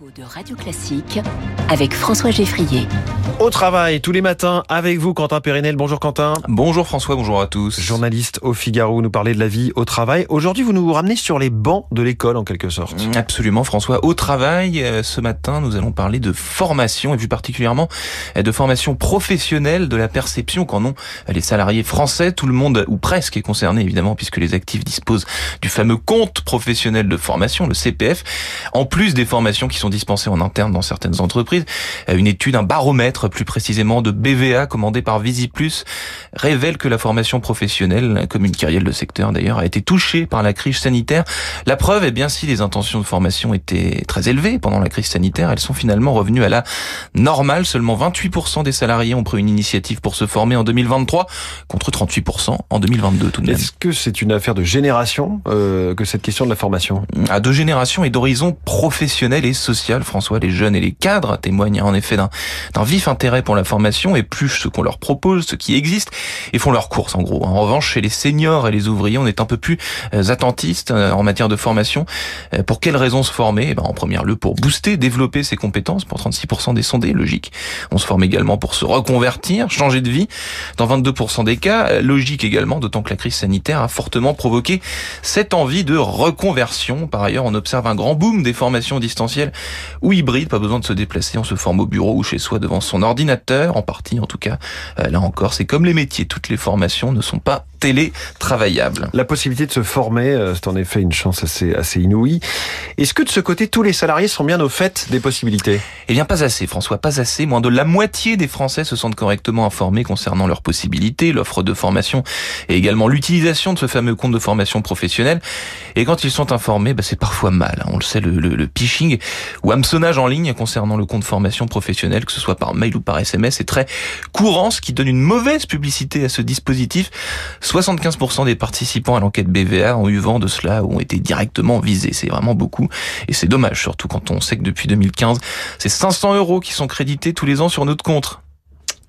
De Radio Classique avec François Geffrier. Au travail, tous les matins, avec vous, Quentin Périnel. Bonjour Quentin. Bonjour François, bonjour à tous. Journaliste au Figaro, nous parlez de la vie au travail. Aujourd'hui, vous nous ramenez sur les bancs de l'école, en quelque sorte. Absolument, François. Au travail, euh, ce matin, nous allons parler de formation, et plus particulièrement euh, de formation professionnelle, de la perception qu'en ont les salariés français. Tout le monde, ou presque, est concerné, évidemment, puisque les actifs disposent du fameux compte professionnel de formation, le CPF, en plus des formations qui sont dispensées en interne dans certaines entreprises. Euh, une étude, un baromètre plus précisément de BVA commandé par VisiPlus révèle que la formation professionnelle, comme une carrière de secteur d'ailleurs, a été touchée par la crise sanitaire. La preuve est bien si les intentions de formation étaient très élevées pendant la crise sanitaire, elles sont finalement revenues à la normale. Seulement 28% des salariés ont pris une initiative pour se former en 2023 contre 38% en 2022 tout de même. Est-ce que c'est une affaire de génération euh, que cette question de la formation? À deux générations et d'horizons professionnels et François, les jeunes et les cadres témoignent en effet d'un vif intérêt pour la formation et plus ce qu'on leur propose, ce qui existe, et font leur course en gros. En revanche, chez les seniors et les ouvriers, on est un peu plus euh, attentiste euh, en matière de formation. Euh, pour quelles raisons se former? Eh ben, En première lieu, pour booster, développer ses compétences, pour 36% des sondés, logique. On se forme également pour se reconvertir, changer de vie. Dans 22% des cas, logique également, d'autant que la crise sanitaire a fortement provoqué cette envie de reconversion. Par ailleurs, on observe un grand boom des formations distancielles ou hybride, pas besoin de se déplacer, on se forme au bureau ou chez soi devant son ordinateur, en partie en tout cas. Euh, là encore, c'est comme les métiers, toutes les formations ne sont pas télétravaillables. La possibilité de se former, euh, c'est en effet une chance assez, assez inouïe. Est-ce que de ce côté, tous les salariés sont bien au fait des possibilités? Eh bien, pas assez, François, pas assez. Moins de la moitié des Français se sentent correctement informés concernant leurs possibilités, l'offre de formation et également l'utilisation de ce fameux compte de formation professionnelle. Et quand ils sont informés, bah, c'est parfois mal. Hein. On le sait, le, le, le phishing ou hameçonnage en ligne concernant le compte formation professionnelle, que ce soit par mail ou par SMS, est très courant, ce qui donne une mauvaise publicité à ce dispositif. 75% des participants à l'enquête BVA ont eu vent de cela ou ont été directement visés. C'est vraiment beaucoup. Et c'est dommage, surtout quand on sait que depuis 2015, c'est 500 euros qui sont crédités tous les ans sur notre compte.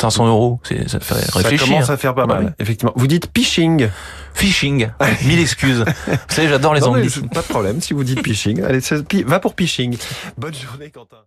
500 euros, ça fait réfléchir. Ça commence à faire pas mal, effectivement. Vous dites phishing. Phishing. Mille excuses. vous savez, j'adore les anglais. Pas de problème si vous dites phishing. Allez, va pour phishing. Bonne journée, Quentin.